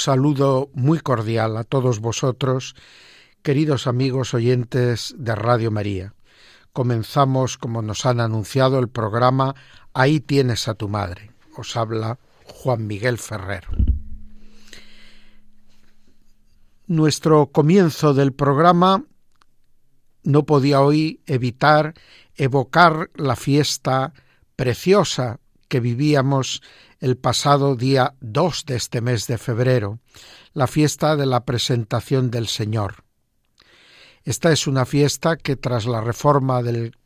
Saludo muy cordial a todos vosotros, queridos amigos oyentes de Radio María. Comenzamos, como nos han anunciado, el programa Ahí tienes a tu madre. Os habla Juan Miguel Ferrer. Nuestro comienzo del programa no podía hoy evitar evocar la fiesta preciosa que vivíamos el pasado día 2 de este mes de febrero, la fiesta de la presentación del Señor. Esta es una fiesta que tras la reforma del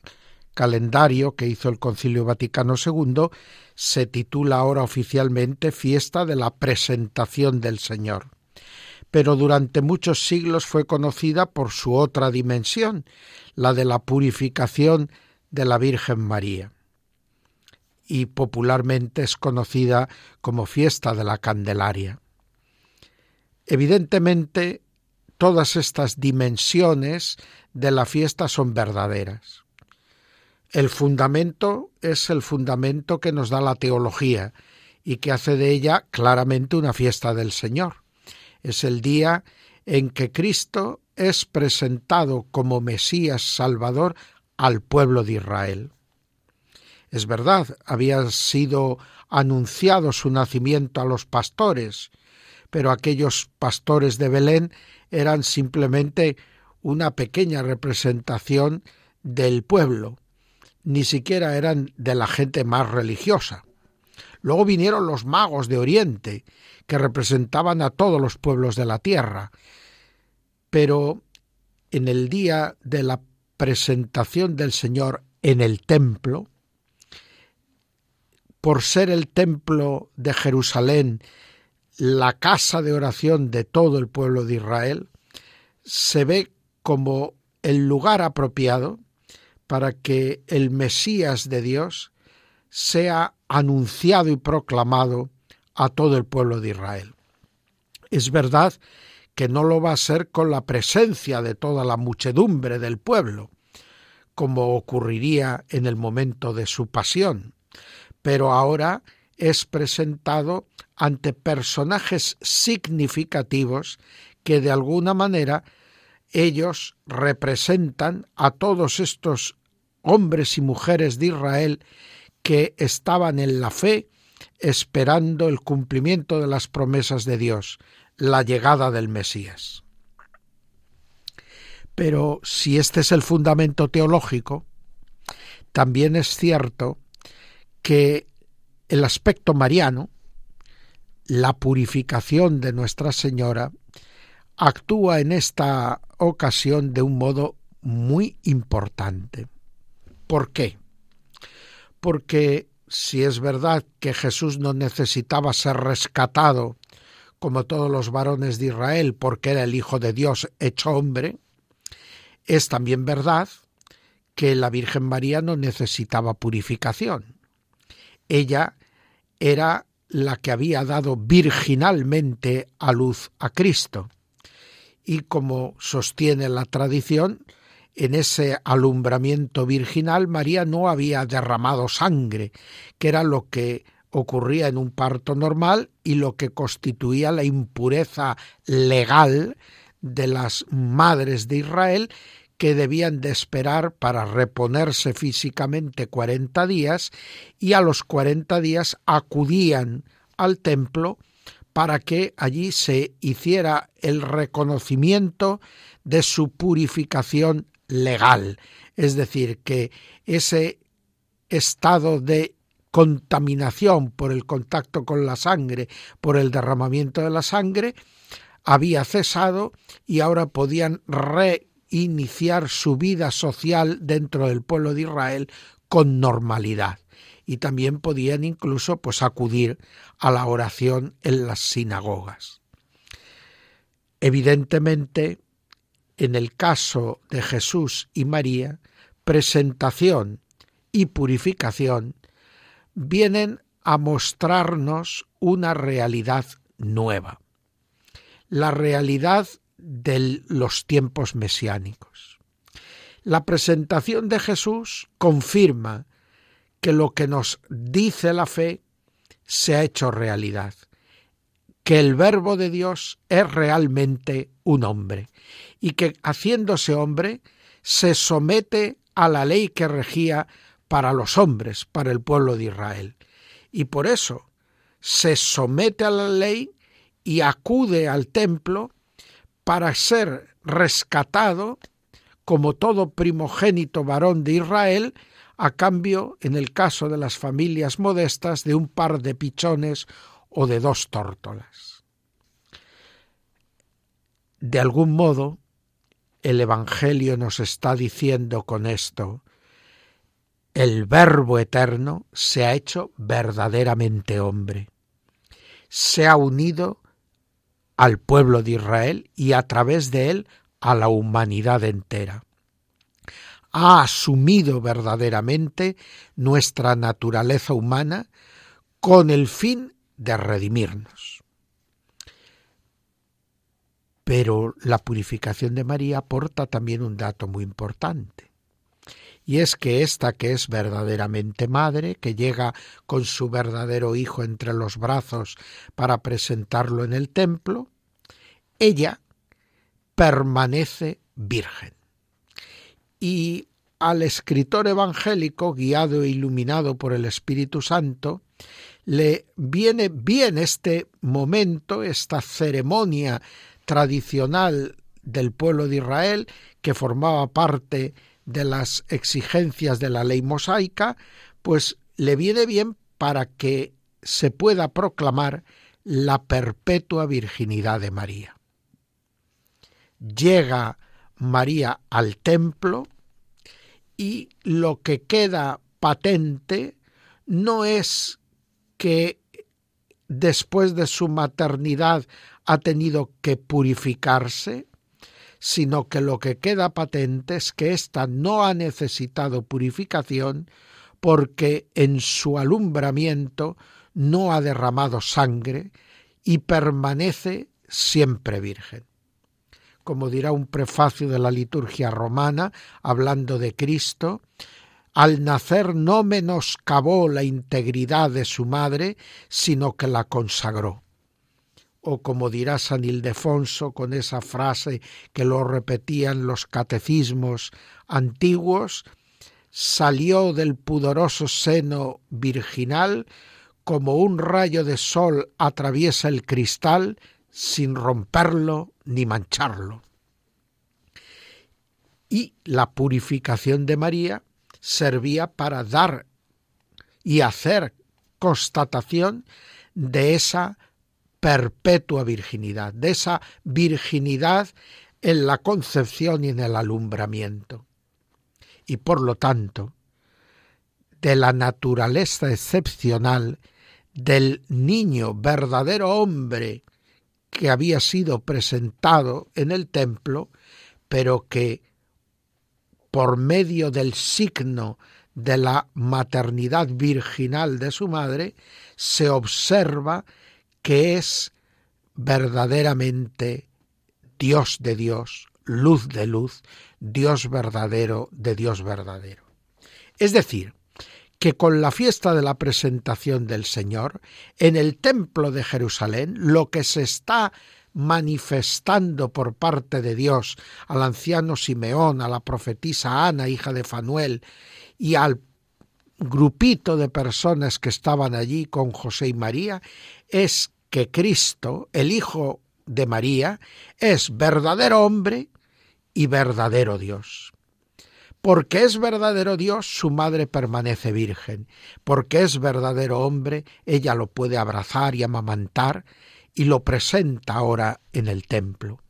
calendario que hizo el Concilio Vaticano II se titula ahora oficialmente Fiesta de la Presentación del Señor. Pero durante muchos siglos fue conocida por su otra dimensión, la de la purificación de la Virgen María. Y popularmente es conocida como Fiesta de la Candelaria. Evidentemente, todas estas dimensiones de la fiesta son verdaderas. El fundamento es el fundamento que nos da la teología y que hace de ella claramente una fiesta del Señor. Es el día en que Cristo es presentado como Mesías Salvador al pueblo de Israel. Es verdad, había sido anunciado su nacimiento a los pastores, pero aquellos pastores de Belén eran simplemente una pequeña representación del pueblo, ni siquiera eran de la gente más religiosa. Luego vinieron los magos de Oriente, que representaban a todos los pueblos de la tierra. Pero en el día de la presentación del Señor en el templo, por ser el templo de Jerusalén la casa de oración de todo el pueblo de Israel, se ve como el lugar apropiado para que el Mesías de Dios sea anunciado y proclamado a todo el pueblo de Israel. Es verdad que no lo va a ser con la presencia de toda la muchedumbre del pueblo, como ocurriría en el momento de su pasión, pero ahora es presentado ante personajes significativos que de alguna manera ellos representan a todos estos hombres y mujeres de Israel que estaban en la fe esperando el cumplimiento de las promesas de Dios, la llegada del Mesías. Pero si este es el fundamento teológico, también es cierto que el aspecto mariano, la purificación de Nuestra Señora, actúa en esta ocasión de un modo muy importante. ¿Por qué? Porque si es verdad que Jesús no necesitaba ser rescatado como todos los varones de Israel porque era el Hijo de Dios hecho hombre, es también verdad que la Virgen María no necesitaba purificación. Ella era la que había dado virginalmente a luz a Cristo. Y como sostiene la tradición, en ese alumbramiento virginal María no había derramado sangre, que era lo que ocurría en un parto normal y lo que constituía la impureza legal de las madres de Israel que debían de esperar para reponerse físicamente cuarenta días y a los cuarenta días acudían al templo para que allí se hiciera el reconocimiento de su purificación legal, es decir, que ese estado de contaminación por el contacto con la sangre, por el derramamiento de la sangre, había cesado y ahora podían reiniciar su vida social dentro del pueblo de Israel con normalidad. y también podían incluso pues acudir a la oración en las sinagogas. Evidentemente, en el caso de Jesús y María, presentación y purificación vienen a mostrarnos una realidad nueva, la realidad de los tiempos mesiánicos. La presentación de Jesús confirma que lo que nos dice la fe se ha hecho realidad, que el verbo de Dios es realmente un hombre y que haciéndose hombre se somete a la ley que regía para los hombres, para el pueblo de Israel. Y por eso se somete a la ley y acude al templo para ser rescatado como todo primogénito varón de Israel, a cambio, en el caso de las familias modestas, de un par de pichones o de dos tórtolas. De algún modo, el Evangelio nos está diciendo con esto, el Verbo eterno se ha hecho verdaderamente hombre, se ha unido al pueblo de Israel y a través de él a la humanidad entera. Ha asumido verdaderamente nuestra naturaleza humana con el fin de redimirnos. Pero la purificación de María aporta también un dato muy importante. Y es que esta que es verdaderamente madre, que llega con su verdadero hijo entre los brazos para presentarlo en el templo, ella permanece virgen. Y al escritor evangélico, guiado e iluminado por el Espíritu Santo, le viene bien este momento, esta ceremonia tradicional del pueblo de Israel, que formaba parte de las exigencias de la ley mosaica, pues le viene bien para que se pueda proclamar la perpetua virginidad de María. Llega María al templo y lo que queda patente no es que después de su maternidad ha tenido que purificarse, sino que lo que queda patente es que ésta no ha necesitado purificación porque en su alumbramiento no ha derramado sangre y permanece siempre virgen como dirá un prefacio de la liturgia romana, hablando de Cristo, al nacer no menoscabó la integridad de su madre, sino que la consagró. O como dirá San Ildefonso con esa frase que lo repetían los catecismos antiguos, salió del pudoroso seno virginal como un rayo de sol atraviesa el cristal sin romperlo ni mancharlo. Y la purificación de María servía para dar y hacer constatación de esa perpetua virginidad, de esa virginidad en la concepción y en el alumbramiento. Y por lo tanto, de la naturaleza excepcional del niño verdadero hombre que había sido presentado en el templo, pero que por medio del signo de la maternidad virginal de su madre, se observa que es verdaderamente Dios de Dios, luz de luz, Dios verdadero de Dios verdadero. Es decir, que con la fiesta de la presentación del Señor, en el templo de Jerusalén, lo que se está manifestando por parte de Dios al anciano Simeón, a la profetisa Ana, hija de Fanuel, y al grupito de personas que estaban allí con José y María, es que Cristo, el Hijo de María, es verdadero hombre y verdadero Dios. Porque es verdadero Dios, su madre permanece virgen. Porque es verdadero hombre, ella lo puede abrazar y amamantar y lo presenta ahora en el templo.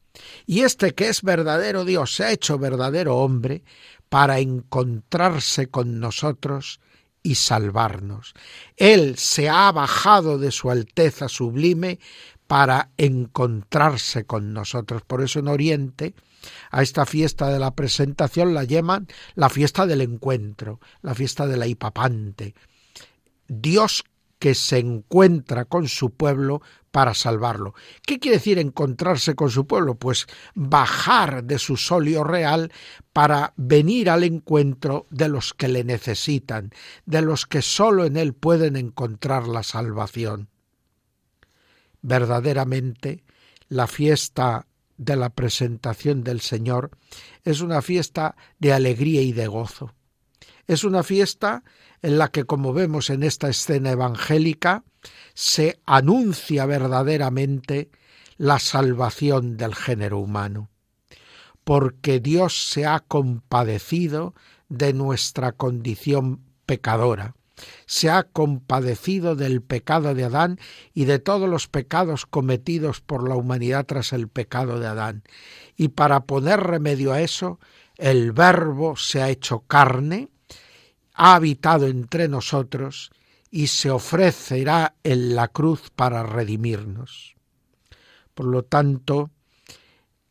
Y este que es verdadero Dios se ha hecho verdadero hombre para encontrarse con nosotros y salvarnos. Él se ha bajado de su alteza sublime para encontrarse con nosotros. Por eso en Oriente a esta fiesta de la presentación la llaman la fiesta del encuentro, la fiesta de la hipapante. Dios que se encuentra con su pueblo para salvarlo. ¿Qué quiere decir encontrarse con su pueblo? Pues bajar de su solio real para venir al encuentro de los que le necesitan, de los que sólo en él pueden encontrar la salvación. Verdaderamente, la fiesta de la presentación del Señor es una fiesta de alegría y de gozo. Es una fiesta en la que, como vemos en esta escena evangélica, se anuncia verdaderamente la salvación del género humano, porque Dios se ha compadecido de nuestra condición pecadora, se ha compadecido del pecado de Adán y de todos los pecados cometidos por la humanidad tras el pecado de Adán. Y para poner remedio a eso, el Verbo se ha hecho carne, ha habitado entre nosotros y se ofrecerá en la cruz para redimirnos. Por lo tanto,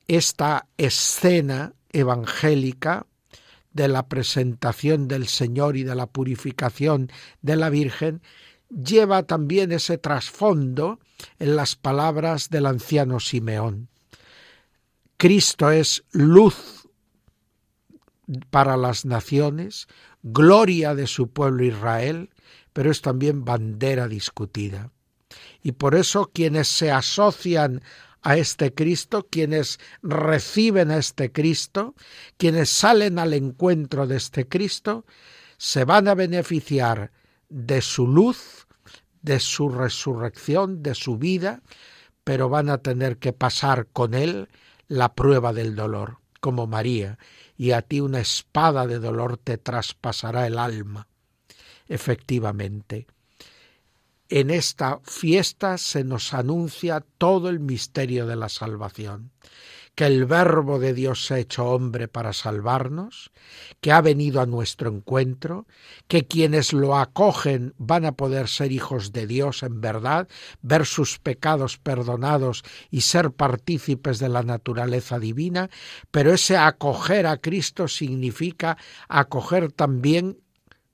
esta escena evangélica de la presentación del Señor y de la purificación de la Virgen lleva también ese trasfondo en las palabras del anciano Simeón. Cristo es luz para las naciones, gloria de su pueblo Israel, pero es también bandera discutida. Y por eso quienes se asocian a este Cristo, quienes reciben a este Cristo, quienes salen al encuentro de este Cristo, se van a beneficiar de su luz, de su resurrección, de su vida, pero van a tener que pasar con él la prueba del dolor, como María, y a ti una espada de dolor te traspasará el alma. Efectivamente, en esta fiesta se nos anuncia todo el misterio de la salvación, que el Verbo de Dios se ha hecho hombre para salvarnos, que ha venido a nuestro encuentro, que quienes lo acogen van a poder ser hijos de Dios en verdad, ver sus pecados perdonados y ser partícipes de la naturaleza divina, pero ese acoger a Cristo significa acoger también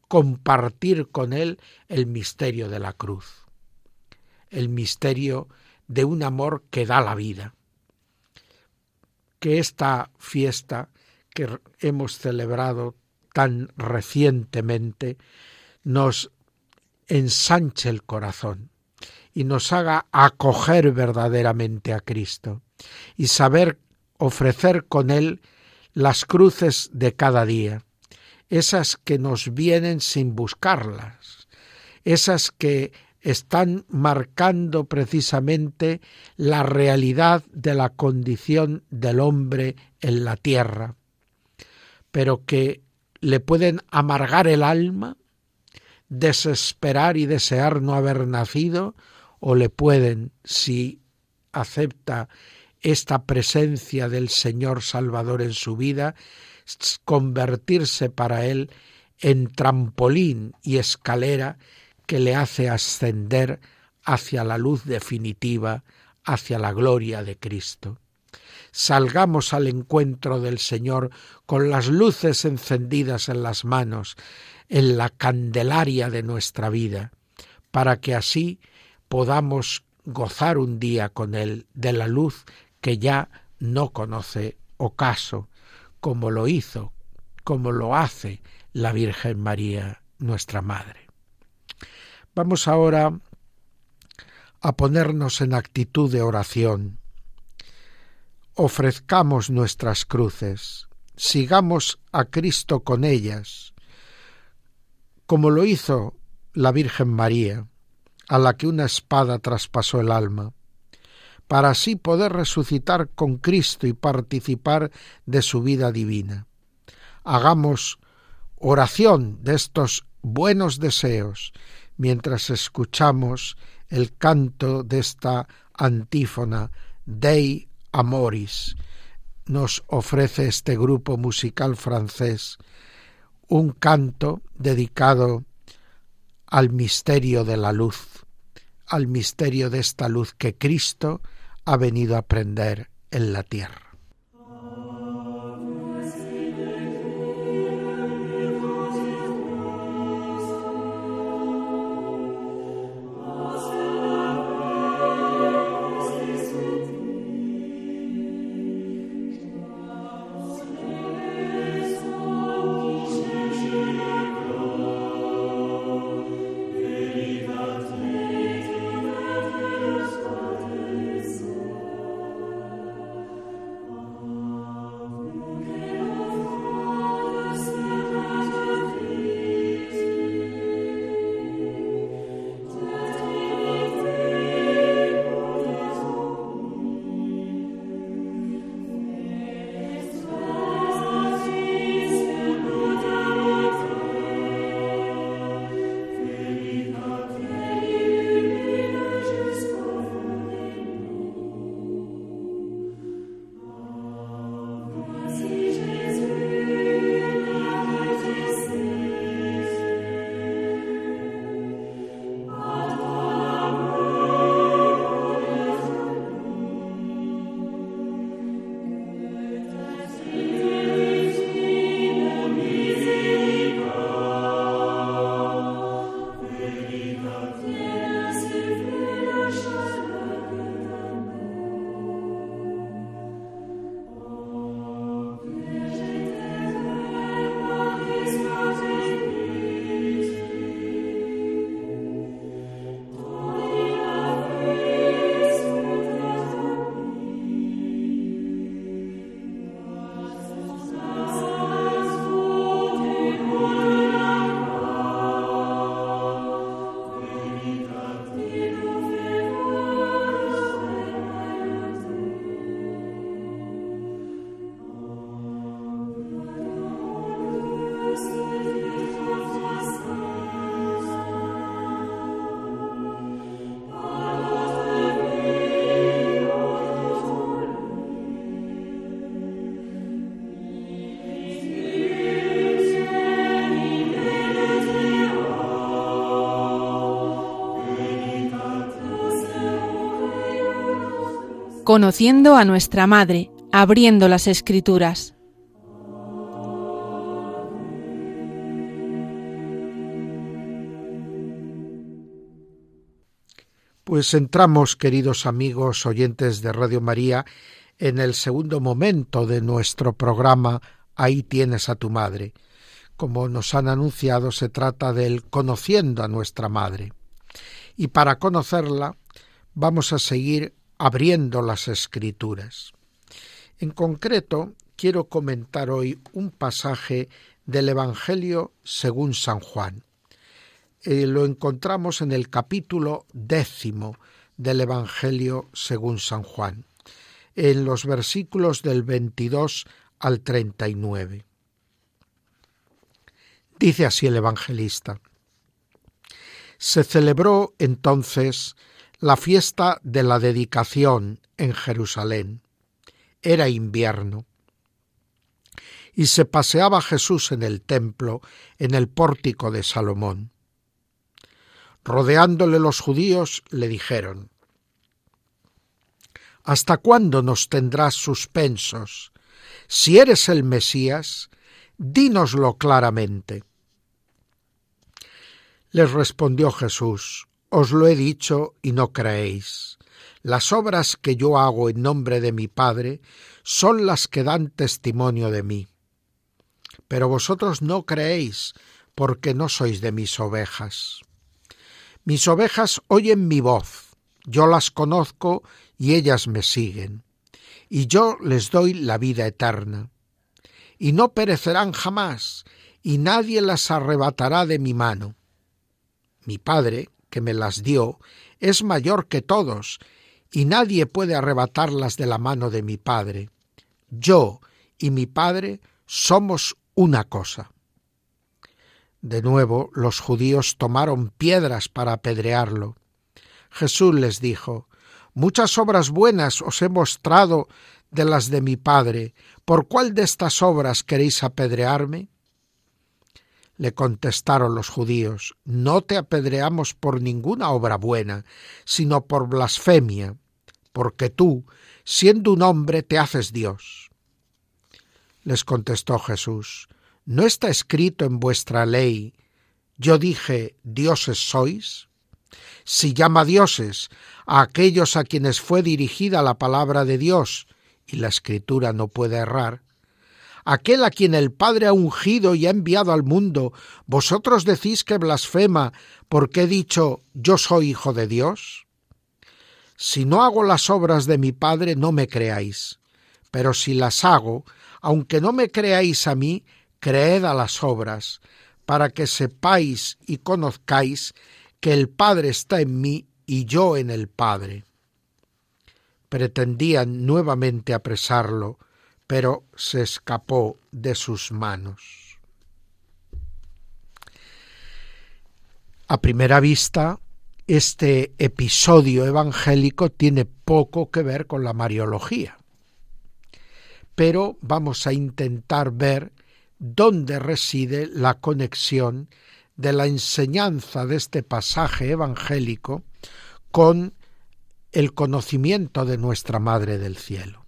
compartir con Él el misterio de la cruz, el misterio de un amor que da la vida. Que esta fiesta que hemos celebrado tan recientemente nos ensanche el corazón y nos haga acoger verdaderamente a Cristo y saber ofrecer con Él las cruces de cada día, esas que nos vienen sin buscarlas, esas que están marcando precisamente la realidad de la condición del hombre en la tierra, pero que le pueden amargar el alma, desesperar y desear no haber nacido, o le pueden, si acepta esta presencia del Señor Salvador en su vida, convertirse para él en trampolín y escalera que le hace ascender hacia la luz definitiva, hacia la gloria de Cristo. Salgamos al encuentro del Señor con las luces encendidas en las manos, en la candelaria de nuestra vida, para que así podamos gozar un día con Él de la luz que ya no conoce ocaso, como lo hizo, como lo hace la Virgen María, nuestra Madre. Vamos ahora a ponernos en actitud de oración. Ofrezcamos nuestras cruces, sigamos a Cristo con ellas, como lo hizo la Virgen María, a la que una espada traspasó el alma para así poder resucitar con Cristo y participar de su vida divina. Hagamos oración de estos buenos deseos mientras escuchamos el canto de esta antífona Dei Amoris. Nos ofrece este grupo musical francés un canto dedicado al misterio de la luz, al misterio de esta luz que Cristo ha venido a prender en la tierra. Conociendo a nuestra Madre, abriendo las Escrituras. Pues entramos, queridos amigos oyentes de Radio María, en el segundo momento de nuestro programa Ahí tienes a tu madre. Como nos han anunciado, se trata del conociendo a nuestra madre. Y para conocerla, vamos a seguir abriendo las escrituras. En concreto, quiero comentar hoy un pasaje del Evangelio según San Juan. Eh, lo encontramos en el capítulo décimo del Evangelio según San Juan, en los versículos del 22 al 39. Dice así el evangelista. Se celebró entonces la fiesta de la dedicación en Jerusalén. Era invierno. Y se paseaba Jesús en el templo, en el pórtico de Salomón. Rodeándole los judíos, le dijeron, ¿Hasta cuándo nos tendrás suspensos? Si eres el Mesías, dínoslo claramente. Les respondió Jesús, os lo he dicho y no creéis. Las obras que yo hago en nombre de mi Padre son las que dan testimonio de mí. Pero vosotros no creéis, porque no sois de mis ovejas. Mis ovejas oyen mi voz, yo las conozco y ellas me siguen, y yo les doy la vida eterna. Y no perecerán jamás, y nadie las arrebatará de mi mano. Mi Padre, que me las dio es mayor que todos, y nadie puede arrebatarlas de la mano de mi Padre. Yo y mi Padre somos una cosa. De nuevo los judíos tomaron piedras para apedrearlo. Jesús les dijo, Muchas obras buenas os he mostrado de las de mi Padre. ¿Por cuál de estas obras queréis apedrearme? Le contestaron los judíos, no te apedreamos por ninguna obra buena, sino por blasfemia, porque tú, siendo un hombre, te haces Dios. Les contestó Jesús, ¿no está escrito en vuestra ley, yo dije, dioses sois? Si llama dioses a aquellos a quienes fue dirigida la palabra de Dios, y la escritura no puede errar, aquel a quien el Padre ha ungido y ha enviado al mundo, vosotros decís que blasfema porque he dicho yo soy hijo de Dios? Si no hago las obras de mi Padre, no me creáis, pero si las hago, aunque no me creáis a mí, creed a las obras, para que sepáis y conozcáis que el Padre está en mí y yo en el Padre. Pretendían nuevamente apresarlo, pero se escapó de sus manos. A primera vista, este episodio evangélico tiene poco que ver con la Mariología, pero vamos a intentar ver dónde reside la conexión de la enseñanza de este pasaje evangélico con el conocimiento de nuestra Madre del Cielo.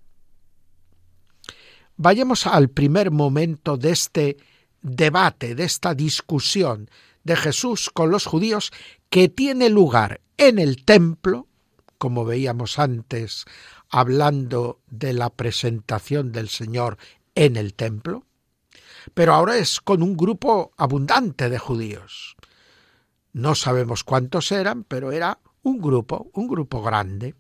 Vayamos al primer momento de este debate, de esta discusión de Jesús con los judíos que tiene lugar en el templo, como veíamos antes hablando de la presentación del Señor en el templo, pero ahora es con un grupo abundante de judíos. No sabemos cuántos eran, pero era un grupo, un grupo grande.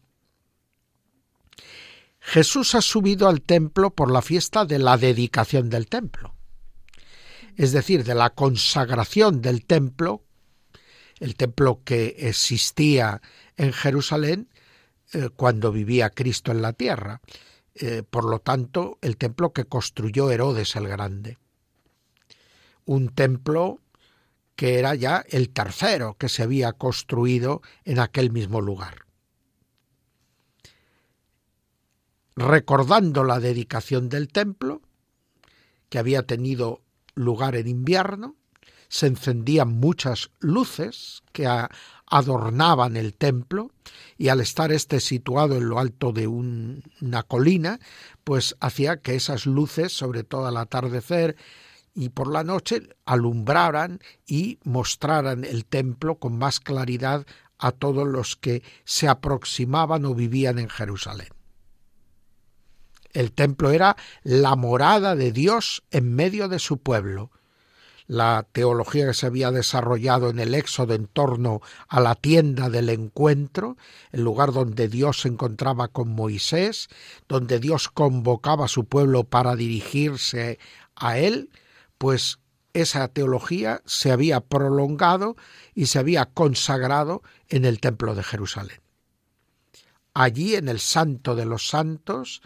Jesús ha subido al templo por la fiesta de la dedicación del templo, es decir, de la consagración del templo, el templo que existía en Jerusalén eh, cuando vivía Cristo en la tierra, eh, por lo tanto, el templo que construyó Herodes el Grande. Un templo que era ya el tercero que se había construido en aquel mismo lugar. Recordando la dedicación del templo, que había tenido lugar en invierno, se encendían muchas luces que adornaban el templo y al estar este situado en lo alto de una colina, pues hacía que esas luces, sobre todo al atardecer y por la noche, alumbraran y mostraran el templo con más claridad a todos los que se aproximaban o vivían en Jerusalén. El templo era la morada de Dios en medio de su pueblo. La teología que se había desarrollado en el éxodo en torno a la tienda del encuentro, el lugar donde Dios se encontraba con Moisés, donde Dios convocaba a su pueblo para dirigirse a él, pues esa teología se había prolongado y se había consagrado en el templo de Jerusalén. Allí, en el Santo de los Santos,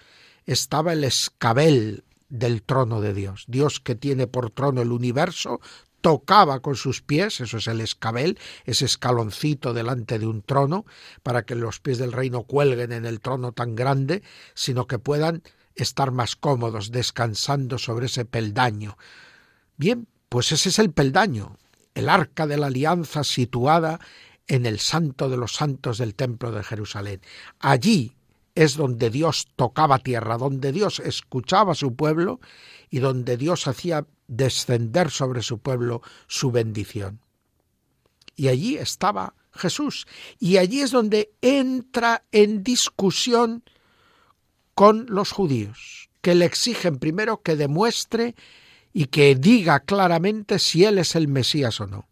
estaba el escabel del trono de Dios. Dios que tiene por trono el universo, tocaba con sus pies, eso es el escabel, ese escaloncito delante de un trono, para que los pies del reino cuelguen en el trono tan grande, sino que puedan estar más cómodos descansando sobre ese peldaño. Bien, pues ese es el peldaño, el arca de la alianza situada en el santo de los santos del templo de Jerusalén. Allí es donde Dios tocaba tierra, donde Dios escuchaba a su pueblo y donde Dios hacía descender sobre su pueblo su bendición. Y allí estaba Jesús. Y allí es donde entra en discusión con los judíos, que le exigen primero que demuestre y que diga claramente si Él es el Mesías o no.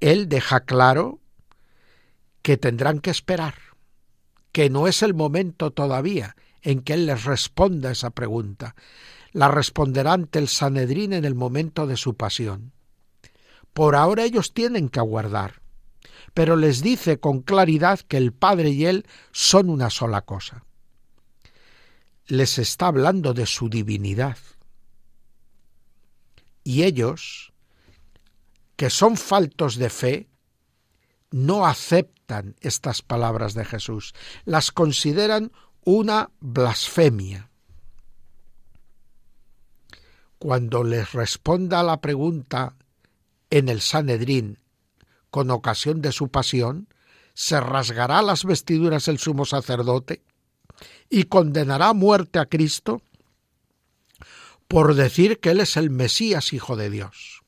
Él deja claro que tendrán que esperar, que no es el momento todavía en que Él les responda esa pregunta. La responderá ante el Sanedrín en el momento de su pasión. Por ahora ellos tienen que aguardar, pero les dice con claridad que el Padre y Él son una sola cosa. Les está hablando de su divinidad. Y ellos, que son faltos de fe, no aceptan estas palabras de Jesús, las consideran una blasfemia. cuando les responda la pregunta en el Sanedrín con ocasión de su pasión, se rasgará las vestiduras el sumo sacerdote y condenará a muerte a Cristo por decir que Él es el Mesías Hijo de Dios,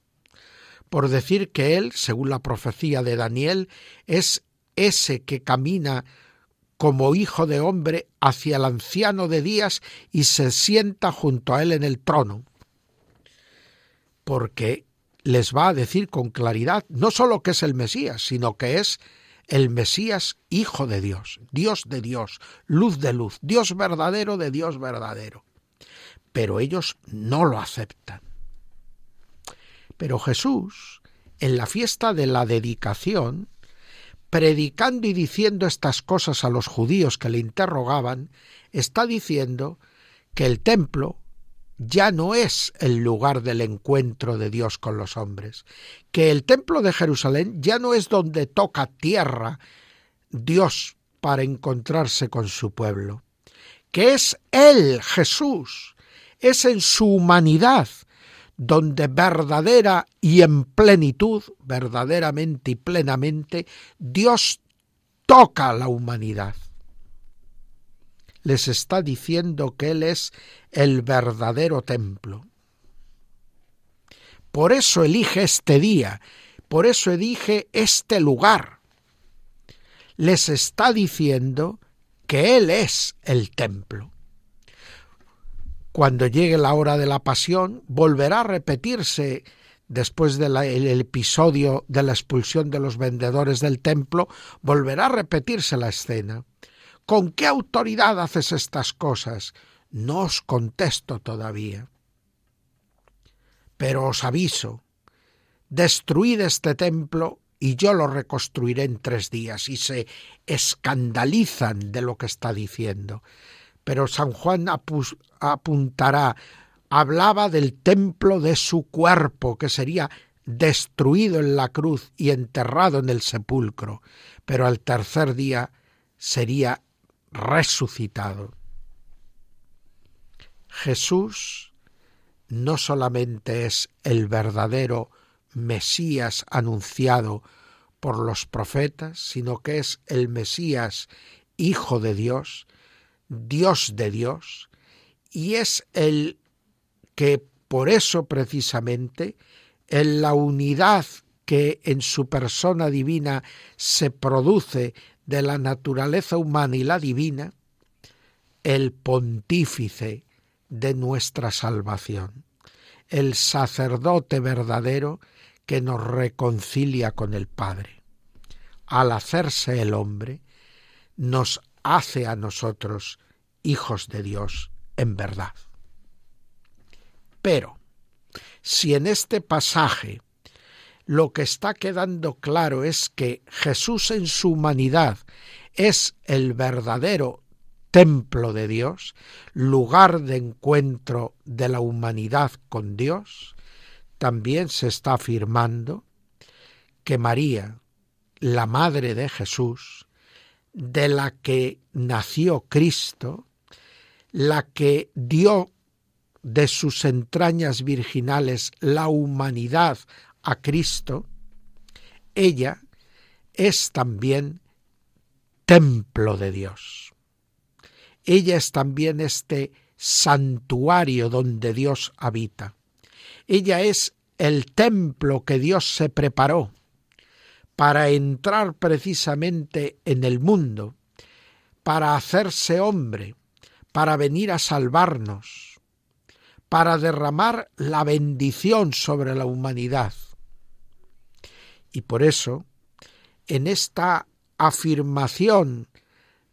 por decir que Él, según la profecía de Daniel, es ese que camina como hijo de hombre hacia el anciano de días y se sienta junto a él en el trono. Porque les va a decir con claridad no sólo que es el Mesías, sino que es el Mesías hijo de Dios, Dios de Dios, luz de luz, Dios verdadero de Dios verdadero. Pero ellos no lo aceptan. Pero Jesús, en la fiesta de la dedicación, predicando y diciendo estas cosas a los judíos que le interrogaban, está diciendo que el templo ya no es el lugar del encuentro de Dios con los hombres, que el templo de Jerusalén ya no es donde toca tierra Dios para encontrarse con su pueblo, que es Él, Jesús, es en su humanidad donde verdadera y en plenitud, verdaderamente y plenamente, Dios toca a la humanidad. Les está diciendo que Él es el verdadero templo. Por eso elige este día, por eso elige este lugar. Les está diciendo que Él es el templo cuando llegue la hora de la pasión, volverá a repetirse después del episodio de la expulsión de los vendedores del templo, volverá a repetirse la escena. ¿Con qué autoridad haces estas cosas? No os contesto todavía. Pero os aviso, destruid este templo y yo lo reconstruiré en tres días. Y se escandalizan de lo que está diciendo pero San Juan apuntará, hablaba del templo de su cuerpo, que sería destruido en la cruz y enterrado en el sepulcro, pero al tercer día sería resucitado. Jesús no solamente es el verdadero Mesías anunciado por los profetas, sino que es el Mesías Hijo de Dios, Dios de Dios, y es el que por eso precisamente, en la unidad que en su persona divina se produce de la naturaleza humana y la divina, el pontífice de nuestra salvación, el sacerdote verdadero que nos reconcilia con el Padre. Al hacerse el hombre, nos hace a nosotros hijos de Dios en verdad. Pero, si en este pasaje lo que está quedando claro es que Jesús en su humanidad es el verdadero templo de Dios, lugar de encuentro de la humanidad con Dios, también se está afirmando que María, la madre de Jesús, de la que nació Cristo, la que dio de sus entrañas virginales la humanidad a Cristo, ella es también templo de Dios. Ella es también este santuario donde Dios habita. Ella es el templo que Dios se preparó para entrar precisamente en el mundo, para hacerse hombre, para venir a salvarnos, para derramar la bendición sobre la humanidad. Y por eso, en esta afirmación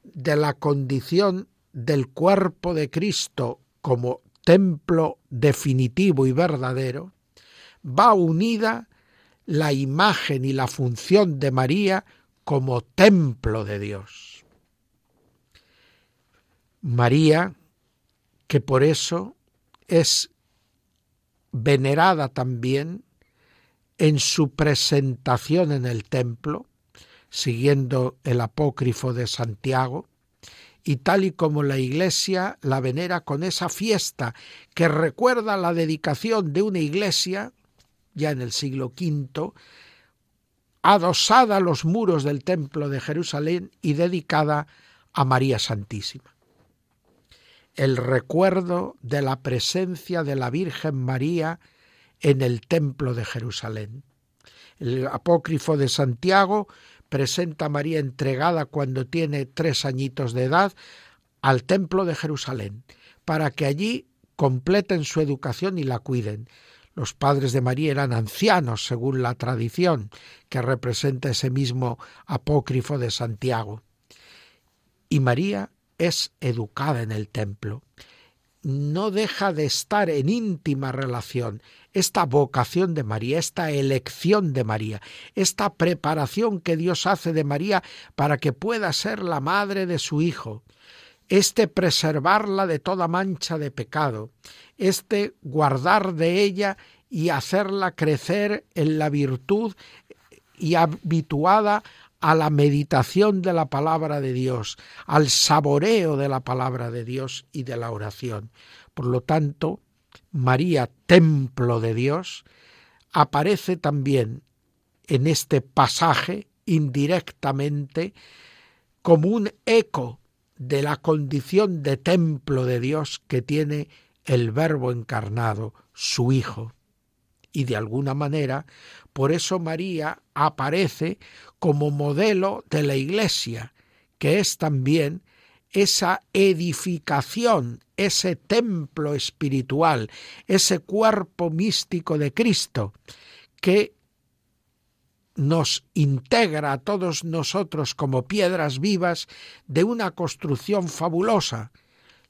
de la condición del cuerpo de Cristo como templo definitivo y verdadero, va unida la imagen y la función de María como templo de Dios. María, que por eso es venerada también en su presentación en el templo, siguiendo el apócrifo de Santiago, y tal y como la Iglesia la venera con esa fiesta que recuerda la dedicación de una iglesia, ya en el siglo V, adosada a los muros del templo de Jerusalén y dedicada a María Santísima. El recuerdo de la presencia de la Virgen María en el templo de Jerusalén. El apócrifo de Santiago presenta a María entregada cuando tiene tres añitos de edad al templo de Jerusalén, para que allí completen su educación y la cuiden. Los padres de María eran ancianos, según la tradición que representa ese mismo apócrifo de Santiago. Y María es educada en el templo. No deja de estar en íntima relación esta vocación de María, esta elección de María, esta preparación que Dios hace de María para que pueda ser la madre de su Hijo, este preservarla de toda mancha de pecado, este guardar de ella y hacerla crecer en la virtud y habituada a la meditación de la palabra de Dios, al saboreo de la palabra de Dios y de la oración. Por lo tanto, María, templo de Dios, aparece también en este pasaje indirectamente como un eco de la condición de templo de Dios que tiene el Verbo encarnado, su Hijo. Y de alguna manera, por eso María aparece como modelo de la Iglesia, que es también esa edificación, ese templo espiritual, ese cuerpo místico de Cristo, que nos integra a todos nosotros como piedras vivas de una construcción fabulosa,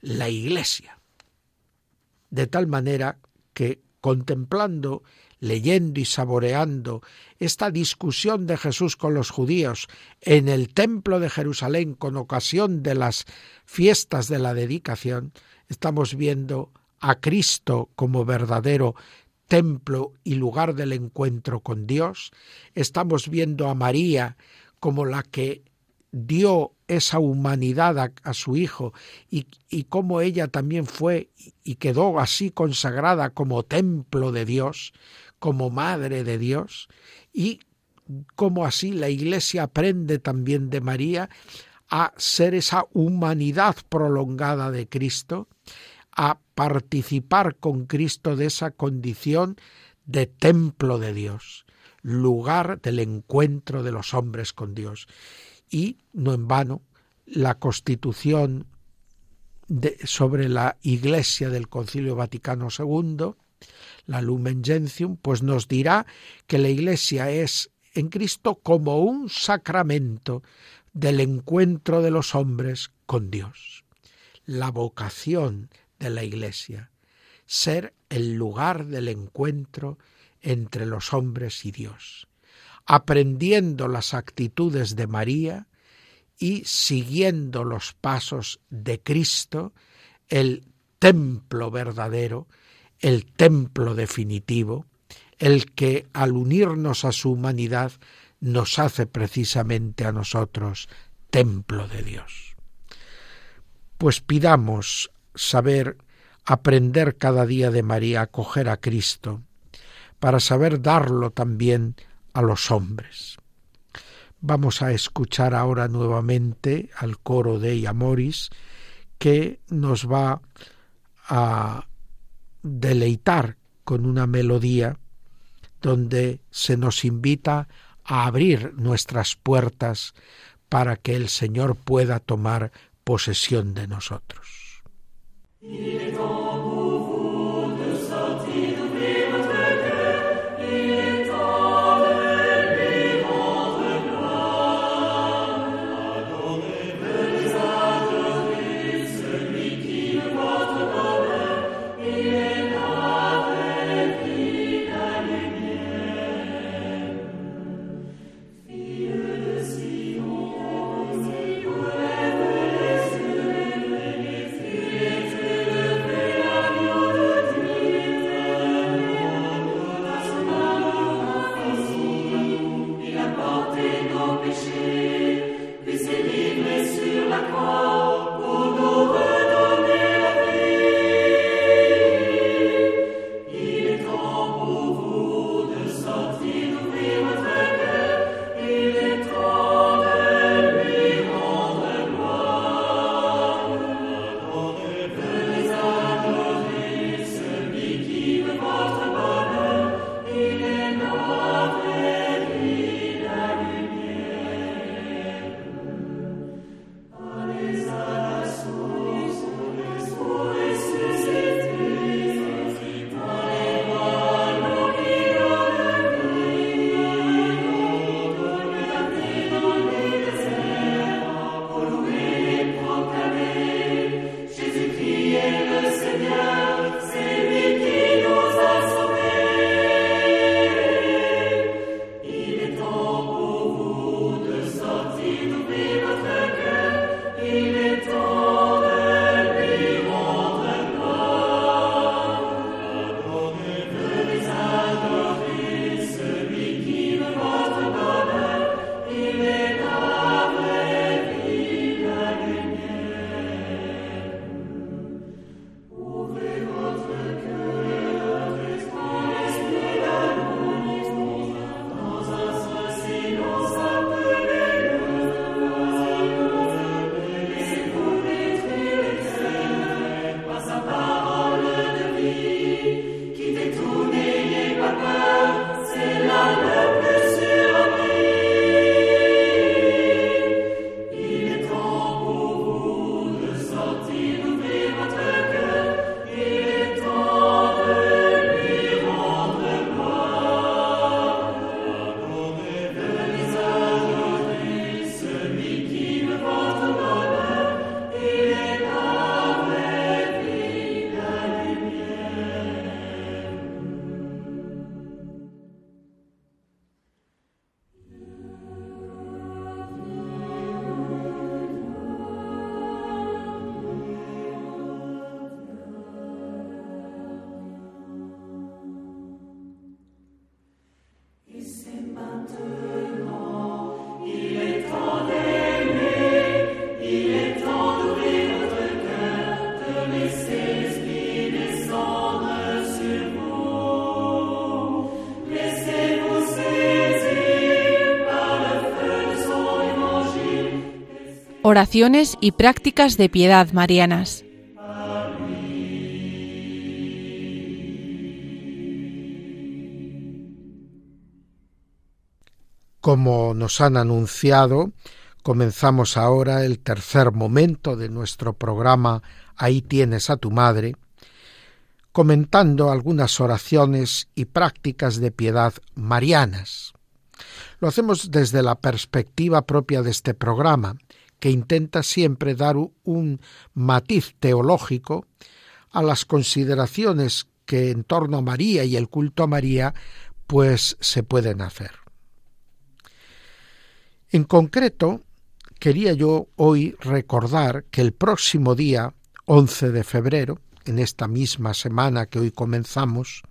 la Iglesia. De tal manera que contemplando, leyendo y saboreando esta discusión de Jesús con los judíos en el templo de Jerusalén con ocasión de las fiestas de la dedicación, estamos viendo a Cristo como verdadero templo y lugar del encuentro con Dios, estamos viendo a María como la que dio esa humanidad a, su Hijo y, y cómo ella también fue y quedó así consagrada como templo de Dios, como madre de Dios, y cómo así la Iglesia aprende también de María a ser esa humanidad prolongada de Cristo, a participar con Cristo de esa condición de templo de Dios, lugar del encuentro de los hombres con Dios. Y no en vano, la constitución sobre la Iglesia del Concilio Vaticano II, la Lumen Gentium, pues nos dirá que la Iglesia es en Cristo como un sacramento del encuentro de los hombres con Dios. La vocación de la Iglesia, ser el lugar del encuentro entre los hombres y Dios, aprendiendo las actitudes de María y siguiendo los pasos de Cristo, el templo verdadero, el templo definitivo, el que al unirnos a su humanidad nos hace precisamente a nosotros templo de Dios. Pues pidamos saber aprender cada día de María, acoger a Cristo, para saber darlo también a los hombres. Vamos a escuchar ahora nuevamente al coro de Amoris que nos va a deleitar con una melodía donde se nos invita a abrir nuestras puertas para que el Señor pueda tomar posesión de nosotros. Ido oraciones y prácticas de piedad marianas. Como nos han anunciado, comenzamos ahora el tercer momento de nuestro programa Ahí tienes a tu madre, comentando algunas oraciones y prácticas de piedad marianas. Lo hacemos desde la perspectiva propia de este programa, que intenta siempre dar un matiz teológico a las consideraciones que en torno a María y el culto a María pues se pueden hacer. En concreto, quería yo hoy recordar que el próximo día 11 de febrero, en esta misma semana que hoy comenzamos,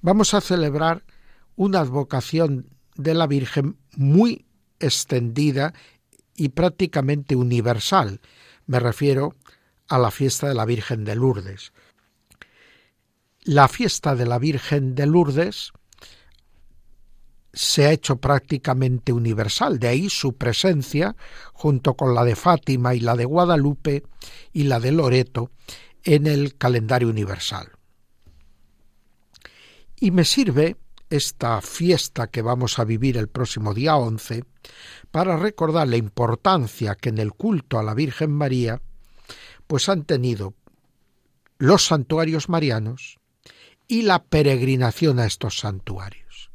vamos a celebrar una advocación de la Virgen muy extendida y prácticamente universal. Me refiero a la fiesta de la Virgen de Lourdes. La fiesta de la Virgen de Lourdes se ha hecho prácticamente universal, de ahí su presencia, junto con la de Fátima y la de Guadalupe y la de Loreto, en el calendario universal. Y me sirve esta fiesta que vamos a vivir el próximo día 11 para recordar la importancia que en el culto a la Virgen María pues han tenido los santuarios marianos y la peregrinación a estos santuarios.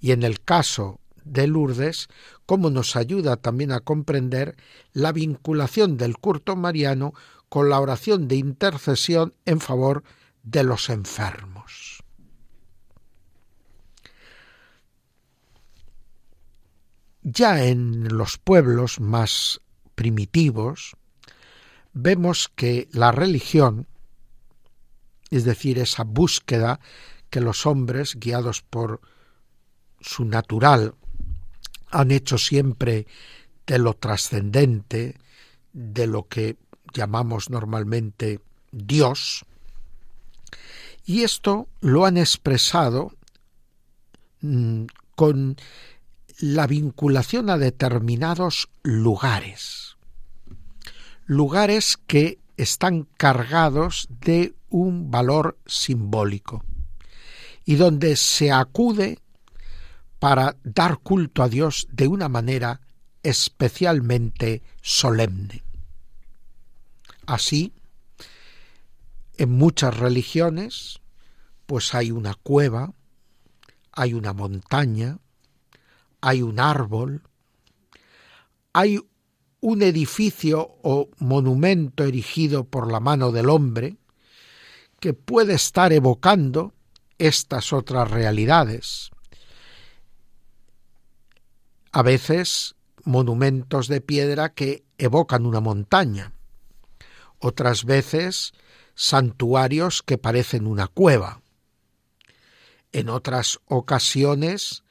Y en el caso de Lourdes, cómo nos ayuda también a comprender la vinculación del culto mariano con la oración de intercesión en favor de los enfermos. Ya en los pueblos más primitivos vemos que la religión, es decir, esa búsqueda que los hombres, guiados por su natural, han hecho siempre de lo trascendente, de lo que llamamos normalmente Dios, y esto lo han expresado mm, con la vinculación a determinados lugares, lugares que están cargados de un valor simbólico y donde se acude para dar culto a Dios de una manera especialmente solemne. Así, en muchas religiones, pues hay una cueva, hay una montaña, hay un árbol, hay un edificio o monumento erigido por la mano del hombre que puede estar evocando estas otras realidades. A veces monumentos de piedra que evocan una montaña, otras veces santuarios que parecen una cueva. En otras ocasiones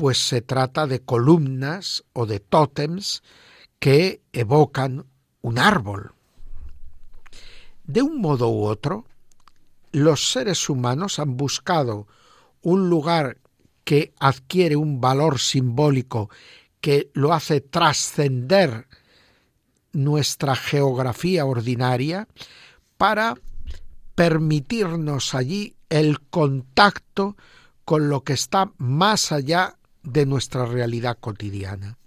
pues se trata de columnas o de tótems que evocan un árbol. De un modo u otro, los seres humanos han buscado un lugar que adquiere un valor simbólico que lo hace trascender nuestra geografía ordinaria para permitirnos allí el contacto con lo que está más allá de nuestra realidad cotidiana.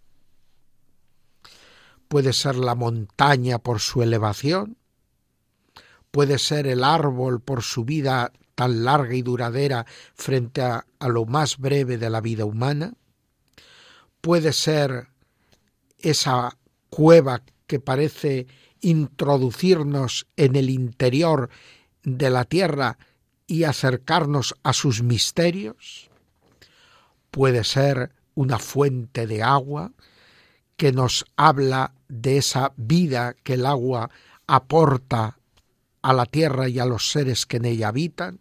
Puede ser la montaña por su elevación, puede ser el árbol por su vida tan larga y duradera frente a, a, lo más breve de la vida humana, puede ser esa cueva que parece introducirnos en el interior de la tierra y acercarnos a sus misterios, puede ser una fuente de agua que nos habla de esa vida que el agua aporta a la tierra y a los seres que en ella habitan.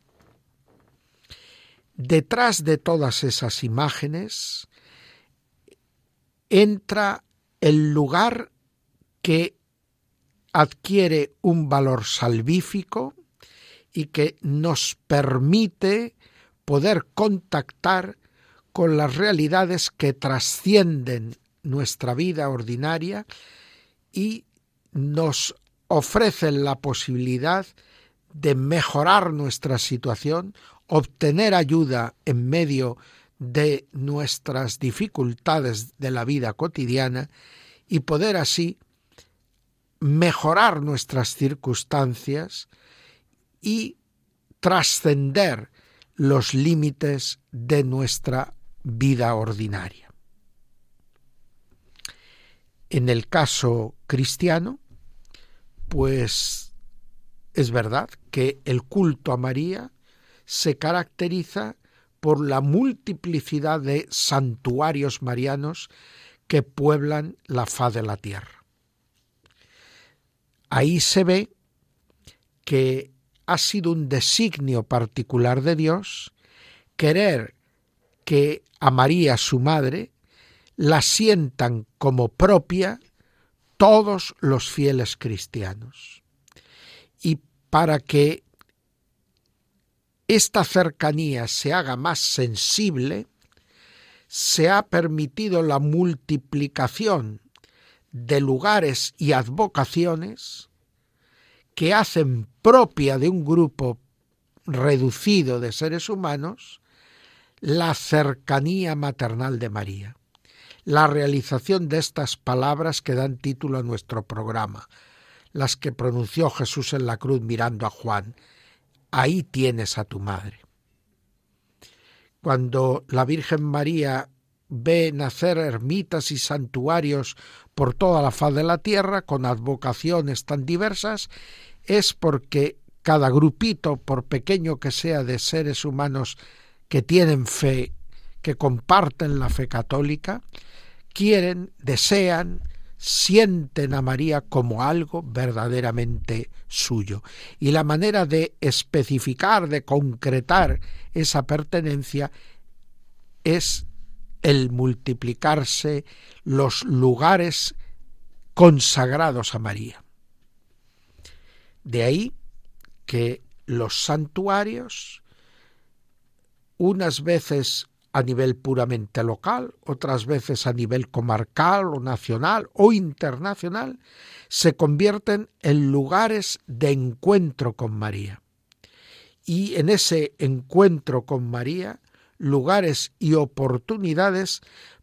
Detrás de todas esas imágenes entra el lugar que adquiere un valor salvífico y que nos permite poder contactar con las realidades que trascienden nuestra vida ordinaria y nos ofrecen la posibilidad de mejorar nuestra situación, obtener ayuda en medio de nuestras dificultades de la vida cotidiana y poder así mejorar nuestras circunstancias y trascender los límites de nuestra vida ordinaria. En el caso cristiano, pues es verdad que el culto a María se caracteriza por la multiplicidad de santuarios marianos que pueblan la faz de la tierra. Ahí se ve que ha sido un designio particular de Dios querer que a María, su madre, la sientan como propia todos los fieles cristianos. Y para que esta cercanía se haga más sensible, se ha permitido la multiplicación de lugares y advocaciones que hacen propia de un grupo reducido de seres humanos la cercanía maternal de María. La realización de estas palabras que dan título a nuestro programa, las que pronunció Jesús en la cruz mirando a Juan, ahí tienes a tu madre. Cuando la Virgen María ve nacer ermitas y santuarios por toda la faz de la tierra, con advocaciones tan diversas, es porque cada grupito, por pequeño que sea de seres humanos que tienen fe, que comparten la fe católica, quieren, desean, sienten a María como algo verdaderamente suyo. Y la manera de especificar, de concretar esa pertenencia es el multiplicarse los lugares consagrados a María. De ahí que los santuarios unas veces a nivel puramente local, otras veces a nivel comarcal o nacional o internacional, se convierten en lugares de encuentro con María. Y en ese encuentro con María, lugares y oportunidades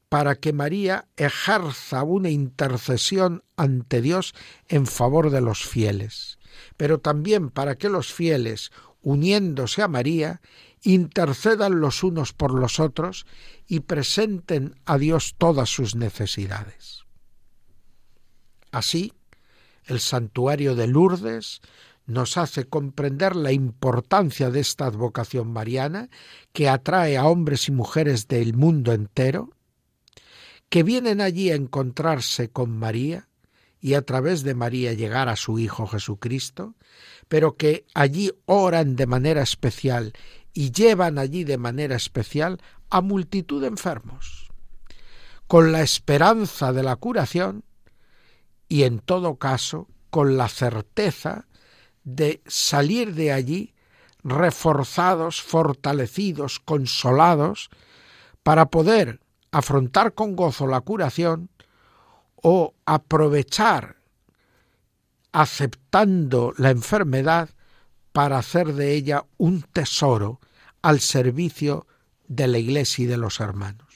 para que María ejerza una intercesión ante Dios en favor de los fieles, pero también para que los fieles, uniéndose a María, intercedan los unos por los otros y presenten a Dios todas sus necesidades. Así, el santuario de Lourdes nos hace comprender la importancia de esta advocación mariana que atrae a hombres y mujeres del mundo entero, que vienen allí a encontrarse con María y a través de María llegar a su Hijo Jesucristo, pero que allí oran de manera especial y llevan allí de manera especial a multitud de enfermos, con la esperanza de la curación y en todo caso con la certeza de salir de allí reforzados, fortalecidos, consolados, para poder afrontar con gozo la curación o aprovechar aceptando la enfermedad para hacer de ella un tesoro al servicio de la Iglesia y de los hermanos.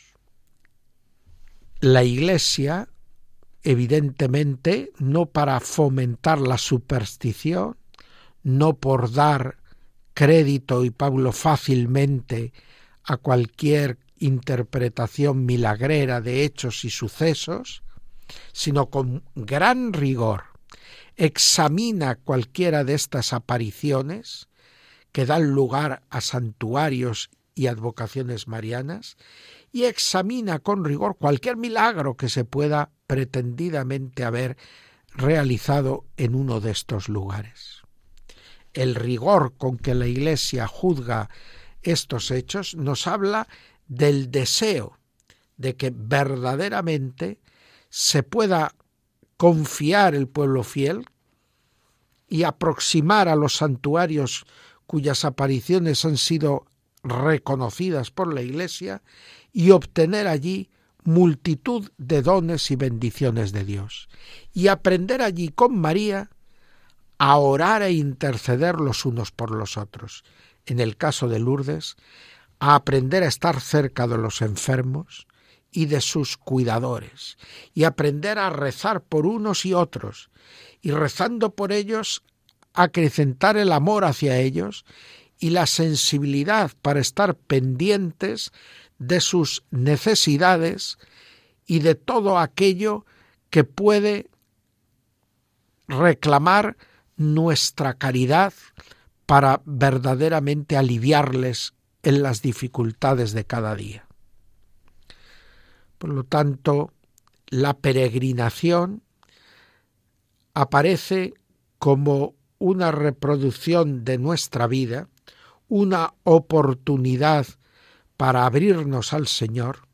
La Iglesia, evidentemente, no para fomentar la superstición, no por dar crédito y Pablo fácilmente a cualquier interpretación milagrera de hechos y sucesos, sino con gran rigor examina cualquiera de estas apariciones que dan lugar a santuarios y advocaciones marianas y examina con rigor cualquier milagro que se pueda pretendidamente haber realizado en uno de estos lugares. El rigor con que la Iglesia juzga estos hechos nos habla del deseo de que verdaderamente se pueda confiar el pueblo fiel y aproximar a los santuarios cuyas apariciones han sido reconocidas por la Iglesia y obtener allí multitud de dones y bendiciones de Dios y aprender allí con María a orar e interceder los unos por los otros. En el caso de Lourdes, a aprender a estar cerca de los enfermos y de sus cuidadores, y aprender a rezar por unos y otros, y rezando por ellos, acrecentar el amor hacia ellos y la sensibilidad para estar pendientes de sus necesidades y de todo aquello que puede reclamar nuestra caridad para verdaderamente aliviarles en las dificultades de cada día. Por lo tanto, la peregrinación aparece como una reproducción de nuestra vida, una oportunidad para abrirnos al Señor,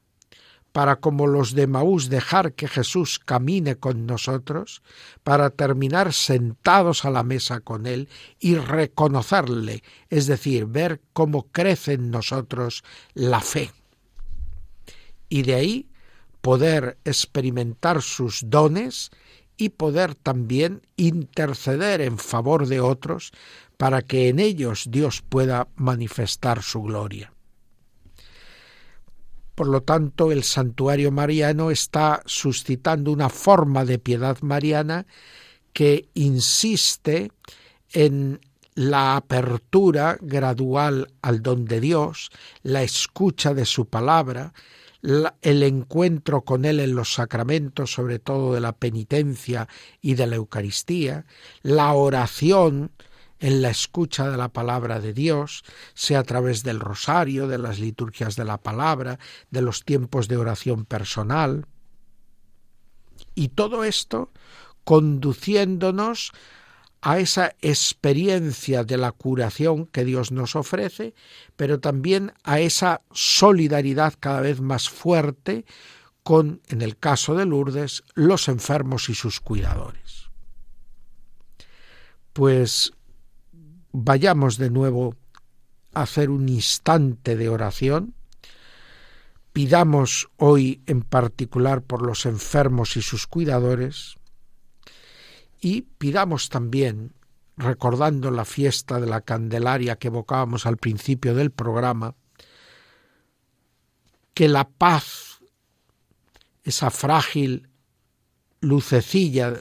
para como los de Maús dejar que Jesús camine con nosotros, para terminar sentados a la mesa con Él y reconocerle, es decir, ver cómo crece en nosotros la fe. Y de ahí poder experimentar sus dones y poder también interceder en favor de otros para que en ellos Dios pueda manifestar su gloria. Por lo tanto, el santuario mariano está suscitando una forma de piedad mariana que insiste en la apertura gradual al don de Dios, la escucha de su palabra, el encuentro con Él en los sacramentos, sobre todo de la penitencia y de la Eucaristía, la oración, en la escucha de la palabra de Dios, sea a través del rosario, de las liturgias de la palabra, de los tiempos de oración personal. Y todo esto conduciéndonos a esa experiencia de la curación que Dios nos ofrece, pero también a esa solidaridad cada vez más fuerte con, en el caso de Lourdes, los enfermos y sus cuidadores. Pues vayamos de nuevo a hacer un instante de oración. Pidamos hoy en particular por los enfermos y sus cuidadores y pidamos también, recordando la fiesta de la Candelaria que evocábamos al principio del programa, que la paz, esa frágil lucecilla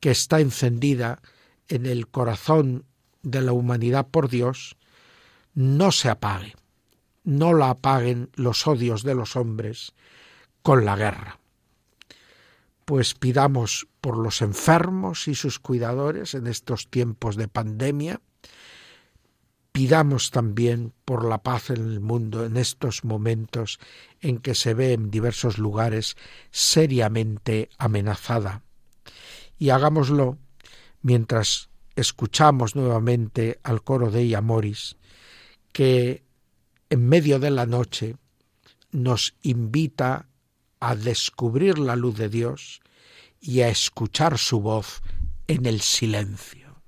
que está encendida en el corazón de la humanidad por Dios no se apague, no la apaguen los odios de los hombres con la guerra. Pues pidamos por los enfermos y sus cuidadores en estos tiempos de pandemia, pidamos también por la paz en el mundo en estos momentos en que se ve en diversos lugares seriamente amenazada. Y hagámoslo mientras escuchamos nuevamente al coro de Iamoris, que en medio de la noche nos invita a descubrir la luz de Dios y a escuchar su voz en el silencio.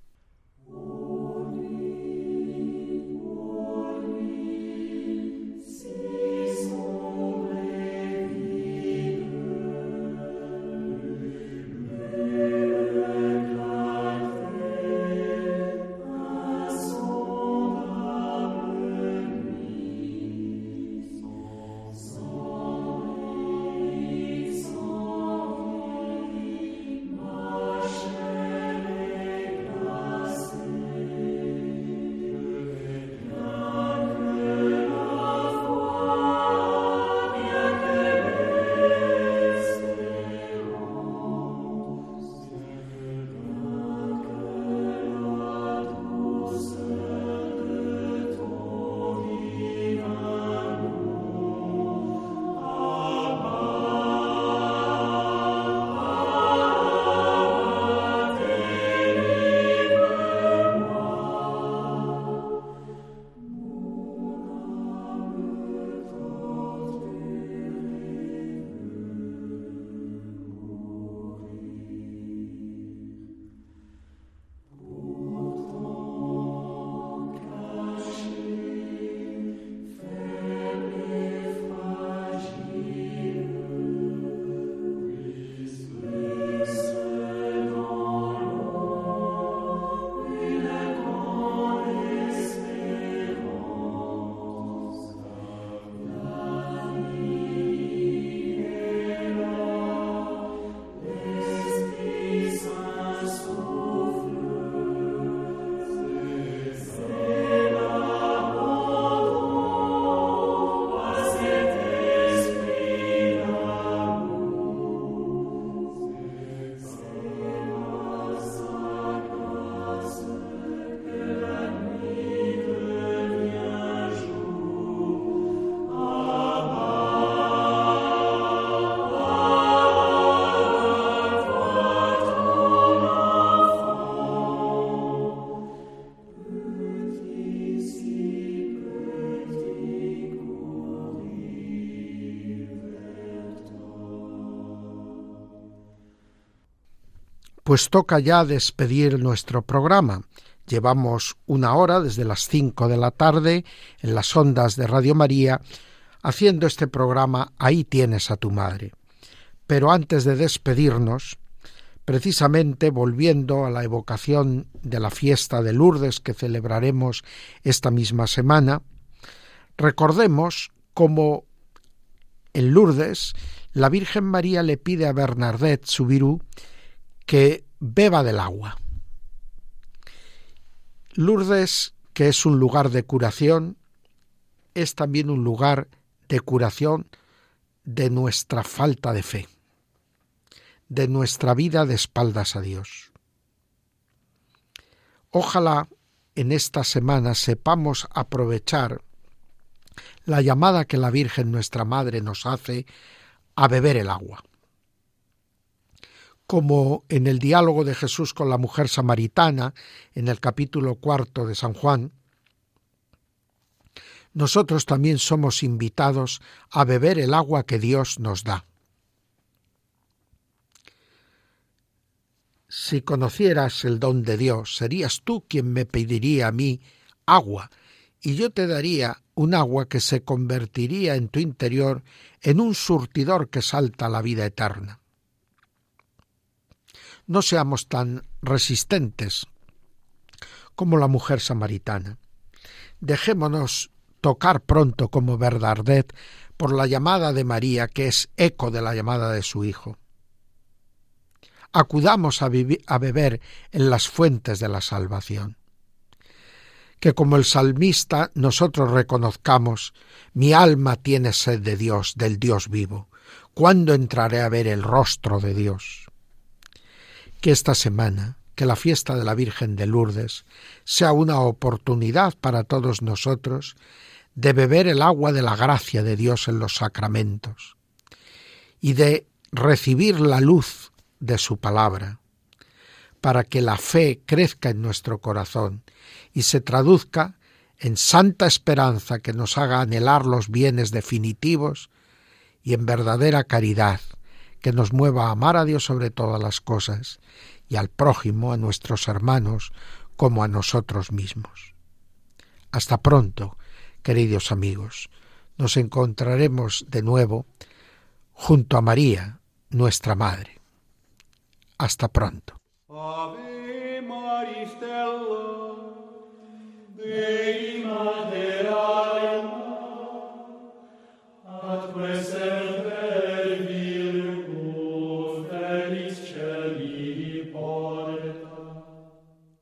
Pues toca ya despedir nuestro programa. Llevamos una hora desde las cinco de la tarde en las ondas de Radio María haciendo este programa Ahí tienes a tu madre. Pero antes de despedirnos, precisamente volviendo a la evocación de la fiesta de Lourdes que celebraremos esta misma semana, recordemos cómo en Lourdes la Virgen María le pide a Bernadette Subirú que beba del agua. Lourdes, que es un lugar de curación, es también un lugar de curación de nuestra falta de fe, de nuestra vida de espaldas a Dios. Ojalá en esta semana sepamos aprovechar la llamada que la Virgen nuestra Madre nos hace a beber el agua. Como en el diálogo de Jesús con la mujer samaritana, en el capítulo cuarto de San Juan, nosotros también somos invitados a beber el agua que Dios nos da. Si conocieras el don de Dios, serías tú quien me pediría a mí agua, y yo te daría un agua que se convertiría en tu interior en un surtidor que salta la vida eterna. No seamos tan resistentes como la mujer samaritana. Dejémonos tocar pronto como Bernardet por la llamada de María, que es eco de la llamada de su Hijo. Acudamos a beber en las fuentes de la salvación. Que como el salmista nosotros reconozcamos, mi alma tiene sed de Dios, del Dios vivo. ¿Cuándo entraré a ver el rostro de Dios? Que esta semana que la fiesta de la Virgen de Lourdes sea una oportunidad para todos nosotros de beber el agua de la gracia de Dios en los sacramentos y de recibir la luz de su palabra, para que la fe crezca en nuestro corazón y se traduzca en santa esperanza que nos haga anhelar los bienes definitivos y en verdadera caridad que nos mueva a amar a Dios sobre todas las cosas y al prójimo, a nuestros hermanos, como a nosotros mismos. Hasta pronto, queridos amigos. Nos encontraremos de nuevo junto a María, nuestra Madre. Hasta pronto.